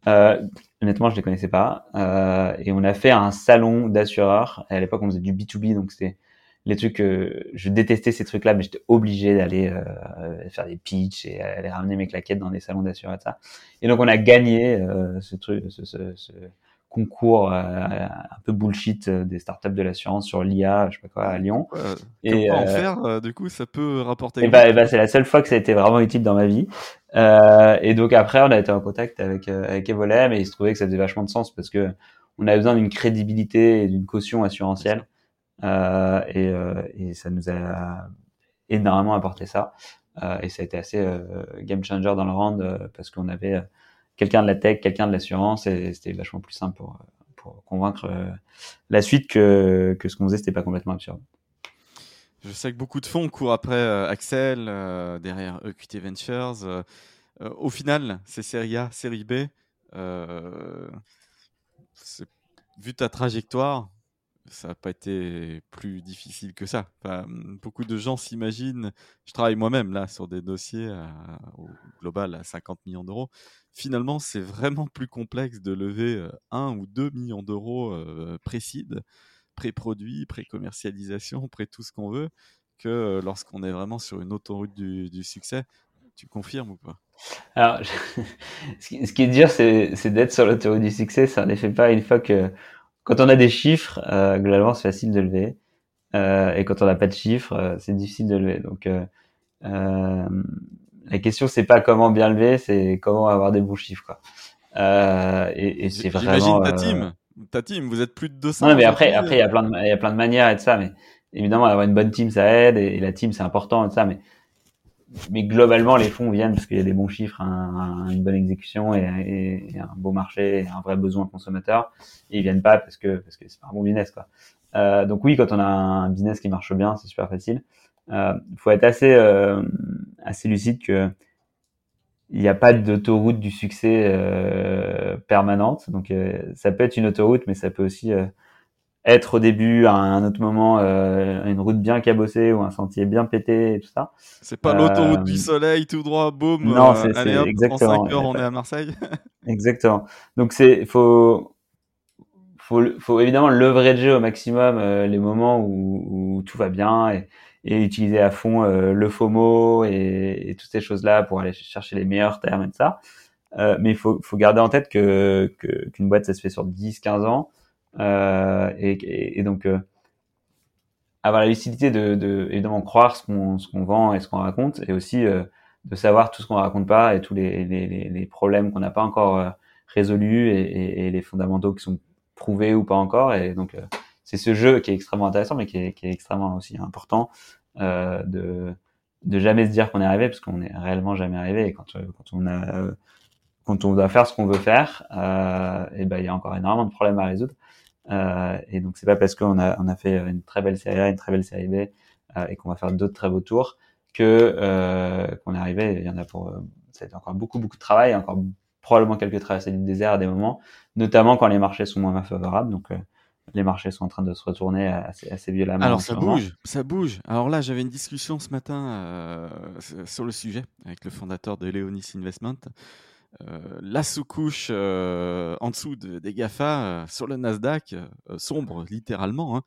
A: Euh, honnêtement je les connaissais pas. Euh, et on a fait un salon d'assureurs. À l'époque on faisait du B2B donc c'était les trucs que je détestais ces trucs là mais j'étais obligé d'aller euh, faire des pitchs et aller ramener mes claquettes dans des salons d'assurance et ça. Et donc on a gagné euh, ce truc ce, ce, ce concours euh, un peu bullshit des startups de l'assurance sur l'IA je sais pas quoi à Lyon.
B: et en faire du coup ça peut rapporter
A: et bah, bah c'est la seule fois que ça a été vraiment utile dans ma vie. Et donc après on a été en contact avec avec Evolem et il se trouvait que ça faisait vachement de sens parce que on avait besoin d'une crédibilité et d'une caution assurantielle. euh, et, euh, et, ça nous a énormément apporté ça. Euh, et ça a été assez game changer dans le round parce qu'on avait quelqu'un de la tech, quelqu'un de l'assurance, et c'était vachement plus simple pour, convaincre la suite que, que ce qu'on faisait, c'était pas complètement absurde.
B: Je sais que beaucoup de fonds courent après Axel, derrière EQT Ventures. au final, c'est série A, série B. vu ta trajectoire, ça n'a pas été plus difficile que ça. beaucoup de gens s'imaginent, je travaille moi-même là sur des dossiers au global à 50 millions d'euros. Finalement, c'est vraiment plus complexe de lever 1 ou 2 millions d'euros précis, pré-produit, pré-commercialisation, pré-tout ce qu'on veut, que lorsqu'on est vraiment sur une autoroute du, succès. Tu confirmes ou pas?
A: Alors, ce qui est dur, c'est d'être sur l'autoroute du succès. Ça ne fait pas une fois que quand on a des chiffres, euh, globalement, c'est facile de lever. Euh, et quand on n'a pas de chiffres, euh, c'est difficile de lever. Donc, euh, euh, la question, c'est pas comment bien lever, c'est comment avoir des bons chiffres. Quoi. et, et c'est vraiment.
B: ta team. Ta team, vous êtes plus de 200.
A: Non, mais après, après, il y a plein de, il y a plein de manières et de ça. Mais évidemment, avoir une bonne team, ça aide. Et, et la team, c'est important et de ça. Mais mais globalement, les fonds viennent parce qu'il y a des bons chiffres, une bonne exécution et, un beau marché, et un vrai besoin consommateur. Et ils viennent pas parce que parce que c'est pas un bon business quoi. Euh, donc oui, quand on a un business qui marche bien, c'est super facile. Il euh, faut être assez euh, assez lucide que il n'y a pas d'autoroute du succès euh, permanente. Donc ça peut être une autoroute, mais ça peut aussi être au début, à un autre moment, euh, une route bien cabossée ou un sentier bien pété et tout ça.
B: C'est pas l'autoroute du euh, soleil tout droit, boum. Non, euh, c'est exactement. En 5 heures, on est à Marseille.
A: exactement. Donc c'est faut, faut faut évidemment leverager au maximum les moments où, où, tout va bien et, et utiliser à fond le FOMO et, et, toutes ces choses là pour aller chercher les meilleurs termes et tout ça. mais il faut, faut garder en tête que qu'une boîte ça se fait sur 10-15 ans euh, et, et, donc euh, avoir la lucidité de, de, évidemment croire ce qu'on ce qu'on vend et ce qu'on raconte, et aussi euh, de savoir tout ce qu'on raconte pas et tous les, les, les problèmes qu'on n'a pas encore résolus et, et, les fondamentaux qui sont prouvés ou pas encore. Et donc c'est ce jeu qui est extrêmement intéressant, mais qui est, qui est extrêmement aussi important euh, de de jamais se dire qu'on est arrivé, parce qu'on est réellement jamais arrivé. Et quand, on a quand on doit faire ce qu'on veut faire, euh, et ben il y a encore énormément de problèmes à résoudre. Euh, et donc c'est pas parce qu'on a on a fait une très belle série A, une très belle série B euh, et qu'on va faire d'autres très beaux tours que euh, qu'on est arrivé. Il y en a pour ça a été encore beaucoup beaucoup de travail, encore probablement quelques traversées du désert à des moments, notamment quand les marchés sont moins favorables. Donc les marchés sont en train de se retourner assez, assez violemment.
B: Alors ça bouge, ça bouge. Alors là, j'avais une discussion ce matin euh, sur le sujet avec le fondateur de Leonis Investment. Euh, la sous-couche euh, en dessous des GAFA euh, sur le Nasdaq sombre littéralement. Hein.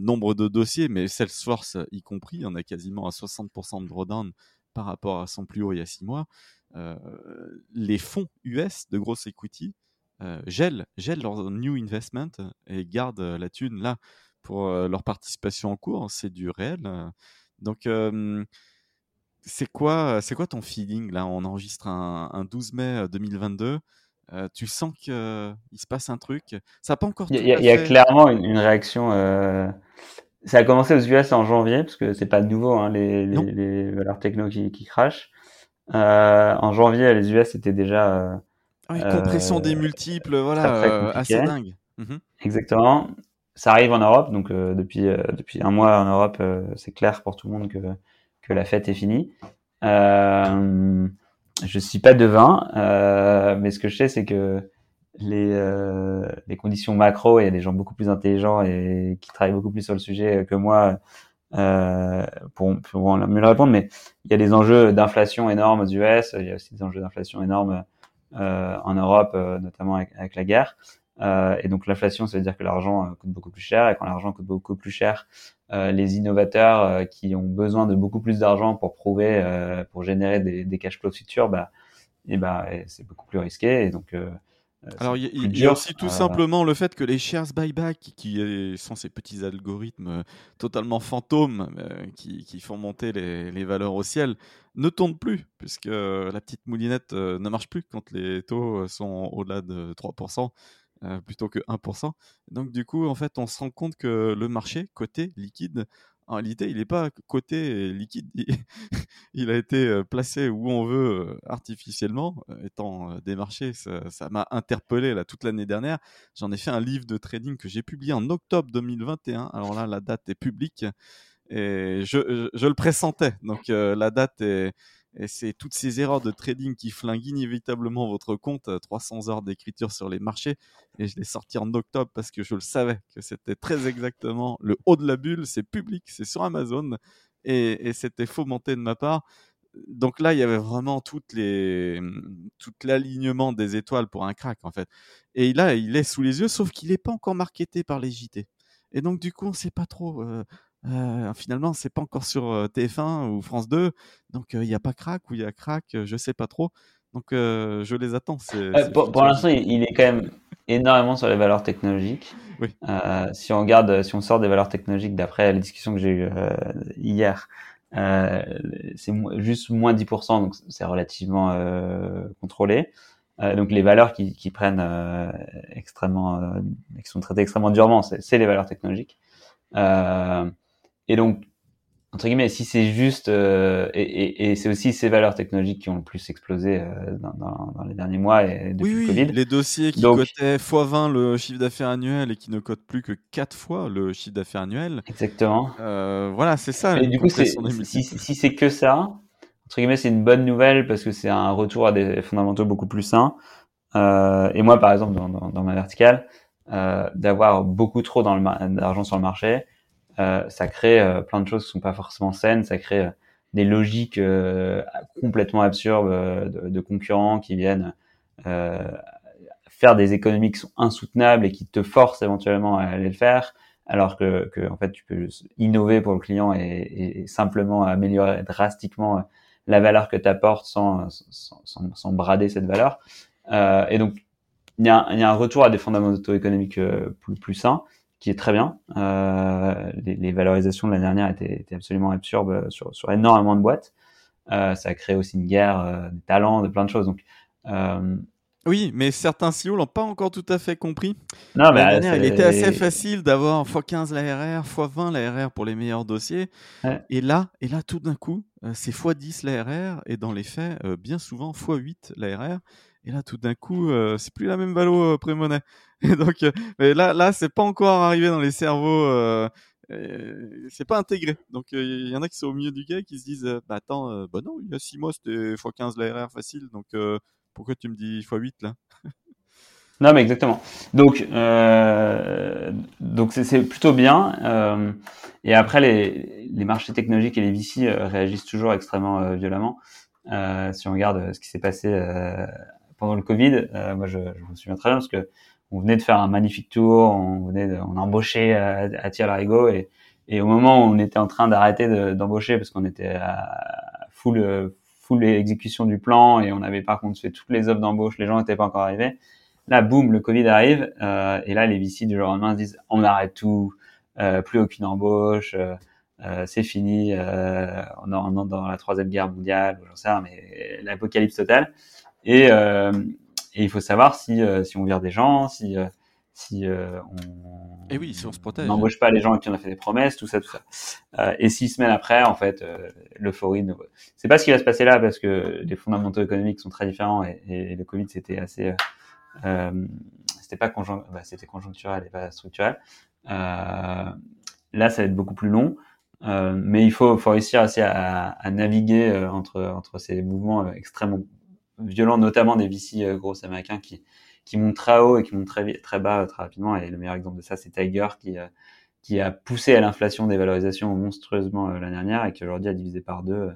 B: nombre de dossiers, mais Salesforce y compris, on a quasiment à 60% de drawdown par rapport à son plus haut il y a six mois. les fonds US de gross equity gèlent, gèlent leur new investment et gardent la thune là pour leur participation en cours. C'est du réel. Donc, c'est quoi, c'est quoi ton feeling là? On enregistre un, 12 mai 2022. Euh, tu sens qu'il se passe un truc? Ça pas encore.
A: Il y, a clairement une, réaction. Euh, ça a commencé aux US en janvier parce que c'est pas nouveau hein, les, les, valeurs techno qui, qui crachent. Euh, en janvier, les US étaient déjà.
B: Ah oui, compression des multiples, voilà, assez dingue. Mmh
A: Exactement. Ça arrive en Europe, donc depuis depuis un mois en Europe, c'est clair pour tout le monde que que la fête est finie. Euh, je suis pas devin, euh, mais ce que je sais, c'est que les, euh, les conditions macro, il y a des gens beaucoup plus intelligents et qui travaillent beaucoup plus sur le sujet que moi euh, pour, pour mieux le répondre, mais il y a des enjeux d'inflation énormes aux US, il y a aussi des enjeux d'inflation énormes euh, en Europe, notamment avec, la guerre. Et donc l'inflation, ça veut dire que l'argent coûte beaucoup plus cher, et quand l'argent coûte beaucoup plus cher, les innovateurs qui ont besoin de beaucoup plus d'argent pour prouver, pour générer des, des cash flows futurs, bah, et bah, c'est beaucoup plus risqué. Et donc
B: alors, il y, a aussi tout simplement le fait que les shares buyback, qui sont ces petits algorithmes totalement fantômes qui, qui, font monter les, les, valeurs au ciel, ne tournent plus, puisque la petite moulinette ne marche plus quand les taux sont au-delà de 3%. Euh, plutôt que 1%. Donc du coup, en fait, on se rend compte que le marché côté liquide, en réalité, il n'est pas côté liquide, il, a été euh, placé où on veut euh, artificiellement, étant des marchés, ça m'a interpellé là toute l'année dernière. J'en ai fait un livre de trading que j'ai publié en octobre 2021. Alors là, la date est publique et je, je, le pressentais. Donc la date est, Et c'est toutes ces erreurs de trading qui flinguent inévitablement votre compte. 300 heures d'écriture sur les marchés. Et je l'ai sorti en octobre parce que je le savais que c'était très exactement le haut de la bulle. C'est public, c'est sur Amazon. Et, c'était fomenté de ma part donc là, il y avait vraiment les, tout l'alignement des étoiles pour un crack, en fait. Et là, il est sous les yeux, sauf qu'il n'est pas encore marketé par les JT. Et donc, du coup, on ne sait pas trop. Euh, euh, finalement, c'est pas encore sur euh, TF1 ou France 2. Donc, il n'y a pas crack ou il y a crack, je sais pas trop. Donc, je les attends.
A: pour, l'instant, il est quand même énormément sur les valeurs technologiques. Oui. si on regarde, si on sort des valeurs technologiques d'après les discussions que j'ai eues hier, euh, c'est juste moins 10%, donc c'est relativement euh, contrôlé. Euh, donc les valeurs qui, qui prennent euh, extrêmement, euh, qui sont traitées extrêmement durement, c'est les valeurs technologiques. Et donc entre guillemets, si c'est juste, euh, et, et, et c'est aussi ces valeurs technologiques qui ont le plus explosé euh, dans, dans, dans, les derniers mois et depuis
B: oui,
A: le Covid.
B: Les dossiers qui cotaient x20 le chiffre d'affaires annuel et qui ne cotent plus que 4 fois le chiffre d'affaires annuel.
A: Exactement.
B: Euh, voilà, c'est ça.
A: Et du coup, si, si c'est que ça, entre guillemets, c'est une bonne nouvelle parce que c'est un retour à des fondamentaux beaucoup plus sains. Et moi, par exemple, dans, dans ma verticale, d'avoir beaucoup trop d'argent sur le marché, ça crée euh, plein de choses qui sont pas forcément saines, ça crée euh, des logiques complètement absurdes de, de, concurrents qui viennent faire des économies qui sont insoutenables et qui te forcent éventuellement à aller le faire, alors que, que en fait tu peux innover pour le client et, et simplement améliorer drastiquement la valeur que tu apportes sans, sans, sans, brader cette valeur. Euh, et donc il y, a, y, a, un retour à des fondamentaux économiques plus, plus sains qui est très bien. Euh, les, valorisations de l'année dernière étaient, étaient, absolument absurdes sur, sur énormément de boîtes. Euh, ça a créé aussi une guerre euh, des talents, de plein de choses. Donc,
B: euh, oui, mais certains CEO l'ont pas encore tout à fait compris. Non, mais dernière, il était assez facile d'avoir x15 l'ARR, x20 l'ARR pour les meilleurs dossiers. Ouais. Et là, et là, tout d'un coup, c'est x10 l'ARR et dans les faits, bien souvent x8 l'ARR. Et là, tout d'un coup, euh, c'est plus la même valo euh, pré-monnaie. Et donc, euh, mais là, là, c'est pas encore arrivé dans les cerveaux. Euh, c'est pas intégré. Donc, il y en a qui sont au milieu du gars qui se disent, bah attends, bah non, il y a 6 mois, c'était x15 l'ARR facile. Donc, pourquoi tu me dis x8 là?
A: Non, mais exactement. Donc, donc c'est plutôt bien. et après, les, les marchés technologiques et les VC réagissent toujours extrêmement violemment. si on regarde ce qui s'est passé pendant le Covid, euh, moi je, me souviens très bien parce que on venait de faire un magnifique tour, on venait, de, embauchait à, à larigot et, et au moment où on était en train d'arrêter d'embaucher parce qu'on était à full full exécution du plan et on avait par contre fait toutes les offres d'embauche, les gens n'étaient pas encore arrivés. Là, boum, le Covid arrive euh, et là les VC du jour au lendemain se disent on arrête tout, euh, plus aucune embauche. Euh, c'est fini, on est dans la troisième guerre mondiale, j'en sais rien, mais l'apocalypse totale. Et, et, il faut savoir si, si on vire des gens, si, euh, si on,
B: et oui, si on se protège.
A: n'embauche pas les gens qui on a fait des promesses, tout ça, tout ça. et six semaines après, en fait, l'euphorie ne... C'est pas ce qui va se passer là parce que les fondamentaux économiques sont très différents et, et le Covid c'était assez, euh, c'était pas conjoncturel, bah, c'était conjoncturel et pas structurel. Euh, là, ça va être beaucoup plus long. Euh, mais il faut, faut réussir assez à, à naviguer entre, entre ces mouvements extrêmement violent, notamment des VC euh, gros américains qui, qui montent très haut et qui montent très, très bas euh, très rapidement. Et le meilleur exemple de ça, c'est Tiger qui, euh, qui a poussé à l'inflation des valorisations monstrueusement l'année dernière et qui aujourd'hui a divisé par deux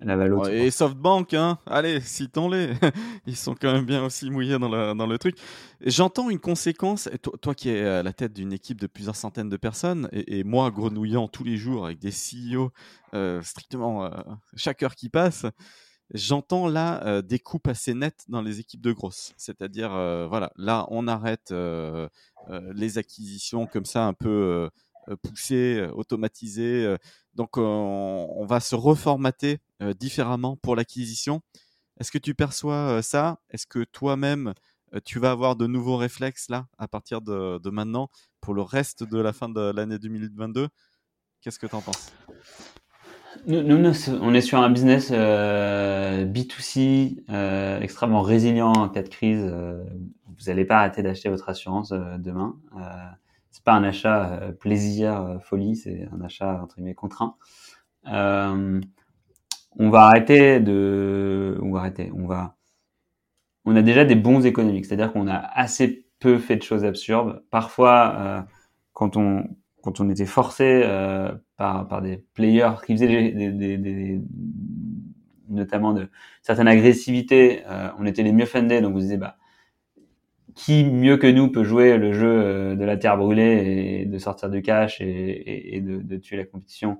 A: la valeur.
B: et SoftBank, hein, allez, citons-les. Ils sont quand même bien aussi mouillés dans le, dans le truc. J'entends une conséquence, toi, toi, qui es à la tête d'une équipe de plusieurs centaines de personnes, et, et moi grenouillant tous les jours avec des CEO euh, strictement euh, chaque heure qui passe, J'entends là euh, des coupes assez nettes dans les équipes de grosses. C'est-à-dire, euh, voilà, là, on arrête euh, les acquisitions comme ça, un peu poussées, automatisées. donc, on, va se reformater différemment pour l'acquisition. Est-ce que tu perçois ça? Est-ce que toi-même, tu vas avoir de nouveaux réflexes là, à partir de, de maintenant, pour le reste de la fin de l'année 2022 Qu'est-ce que tu en penses?
A: Nous, on est sur un business euh, B2C euh, extrêmement résilient en cas de crise. Euh, vous n'allez pas arrêter d'acheter votre assurance euh, demain. C'est pas un achat plaisir, folie, c'est un achat entre guillemets contraint. on va arrêter de, on va arrêter, on va, on a déjà des bons économiques, c'est-à-dire qu'on a assez peu fait de choses absurdes. Parfois, quand on quand on était forcé euh, par par des players qui faisaient des, des, des, notamment de certaines agressivités, euh, on était les mieux fundés, donc vous disiez bah qui mieux que nous peut jouer le jeu euh, de la terre brûlée et de sortir du cash et, et, de, de, tuer la compétition?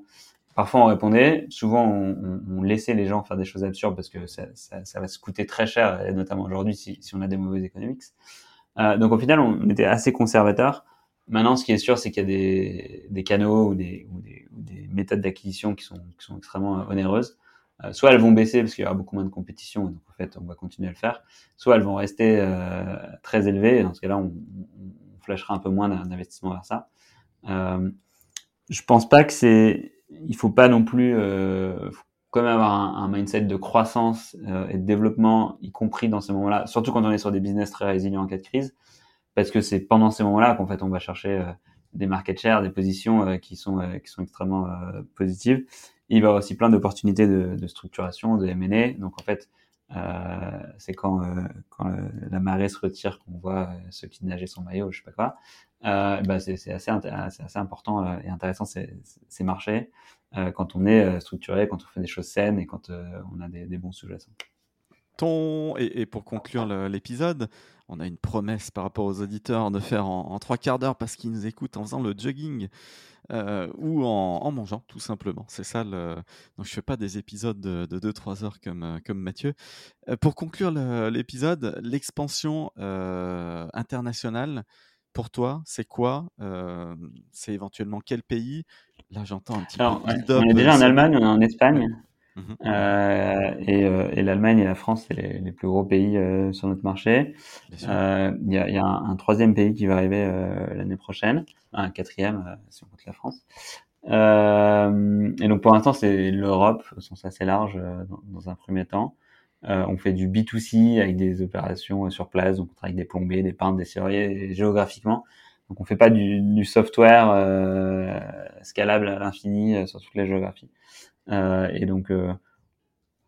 A: Parfois on répondait, souvent on, on, laissait les gens faire des choses absurdes parce que ça, ça, ça va se coûter très cher, et notamment aujourd'hui si, si, on a des mauvais économiques. Euh, donc au final on était assez conservateur. Maintenant ce qui est sûr c'est qu'il y a des, des canaux ou des, ou des, ou des méthodes d'acquisition qui sont, qui sont extrêmement onéreuses. Euh, soit elles vont baisser parce qu'il y aura beaucoup moins de compétition, donc en fait on va continuer à le faire, soit elles vont rester euh, très élevées, et dans ce cas-là on, on, flashera un peu moins d'investissement vers ça. Euh, je pense pas que c'est, il faut pas non plus, euh, faut quand même avoir un, un mindset de croissance euh, et de développement, y compris dans ces moments-là, surtout quand on est sur des business très résilients en cas de crise, parce que c'est pendant ces moments-là qu'en fait on va chercher euh, des market share, des positions qui sont qui sont extrêmement positives il va y avoir aussi plein d'opportunités de, de, structuration, de M&A. Donc en fait, euh, c'est quand, euh, quand la marée se retire qu'on voit euh, ceux qui nageaient son maillot, je sais pas quoi. Euh, bah c'est, c'est assez, assez important euh, et intéressant ces, ces marchés euh, quand on est structuré, quand on fait des choses saines et quand on a des, des bons sous-jacents.
B: Ton, et, et pour conclure l'épisode, on a une promesse par rapport aux auditeurs de faire en, en trois quarts d'heure parce qu'ils nous écoutent en faisant le jogging euh, ou en, en, mangeant, tout simplement. C'est ça le. Donc, je fais pas des épisodes de 2-3 heures comme, euh, comme Mathieu. Euh, pour conclure l'épisode, l'expansion euh, internationale, pour toi, c'est quoi C'est éventuellement quel pays? Là, j'entends un petit
A: Alors, peu. on est déjà en Allemagne, on est en Espagne. Mmh euh, et, euh, et l'Allemagne et la France, c'est les, les, plus gros pays euh, sur notre marché. Euh, il y a, y, a, un, un, troisième pays qui va arriver euh, l'année prochaine, un quatrième si on compte la France. et donc pour l'instant, c'est l'Europe, au sens assez large dans, dans, un premier temps. on fait du B2C avec des opérations sur place, donc on travaille avec des plombiers, des peintres, des serruriers géographiquement. Donc on fait pas du, du software scalable à l'infini sur toute la géographie. Euh, et donc, euh,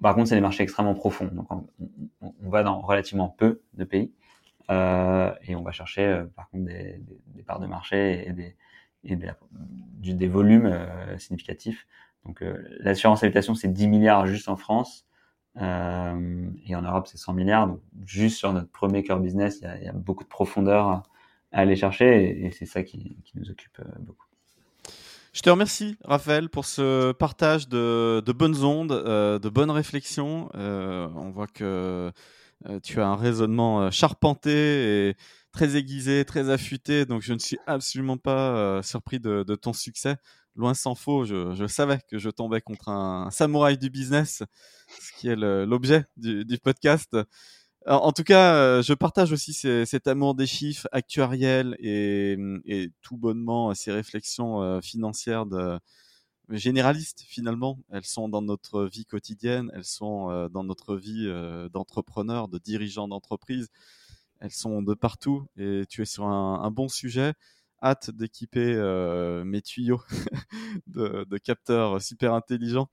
A: par contre, c'est des marchés extrêmement profonds. Donc, on, on, va dans relativement peu de pays. Euh, et on va chercher euh, par contre des, des, parts de marché et des, et des, des volumes euh, significatifs. Donc euh, l'assurance habitation c'est 10 milliards juste en France et en Europe c'est 100 milliards. Donc juste sur notre premier cœur business, il y a, y a beaucoup de profondeur à aller chercher et, et c'est ça qui, qui, nous occupe beaucoup.
B: Je te remercie, Raphaël, pour ce partage de, bonnes ondes, euh, de bonnes réflexions. Euh, on voit que euh, tu as un raisonnement charpenté et très aiguisé, très affûté. Donc, je ne suis absolument pas surpris de, ton succès. Loin s'en faut, je, savais que je tombais contre un, samouraï du business, ce qui est l'objet du, podcast. En tout cas, euh, je partage aussi cet amour des chiffres actuariels et, et tout bonnement ces réflexions euh, financières de généralistes finalement. Elles sont dans notre vie quotidienne, elles sont euh, dans notre vie d'entrepreneur, de dirigeant d'entreprise. Elles sont de partout et tu es sur un, bon sujet. Hâte d'équiper mes tuyaux de capteurs super intelligents.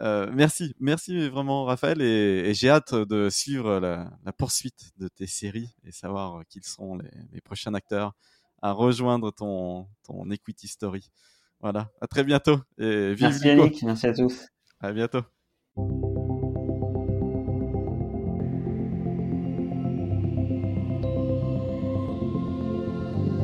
B: Euh, merci, merci vraiment Raphaël et, et j'ai hâte de suivre la, la, poursuite de tes séries et savoir qui seront les, les, prochains acteurs à rejoindre ton, ton Equity Story. Voilà, à très bientôt et
A: vive Merci Yannick, merci à tous.
B: À bientôt.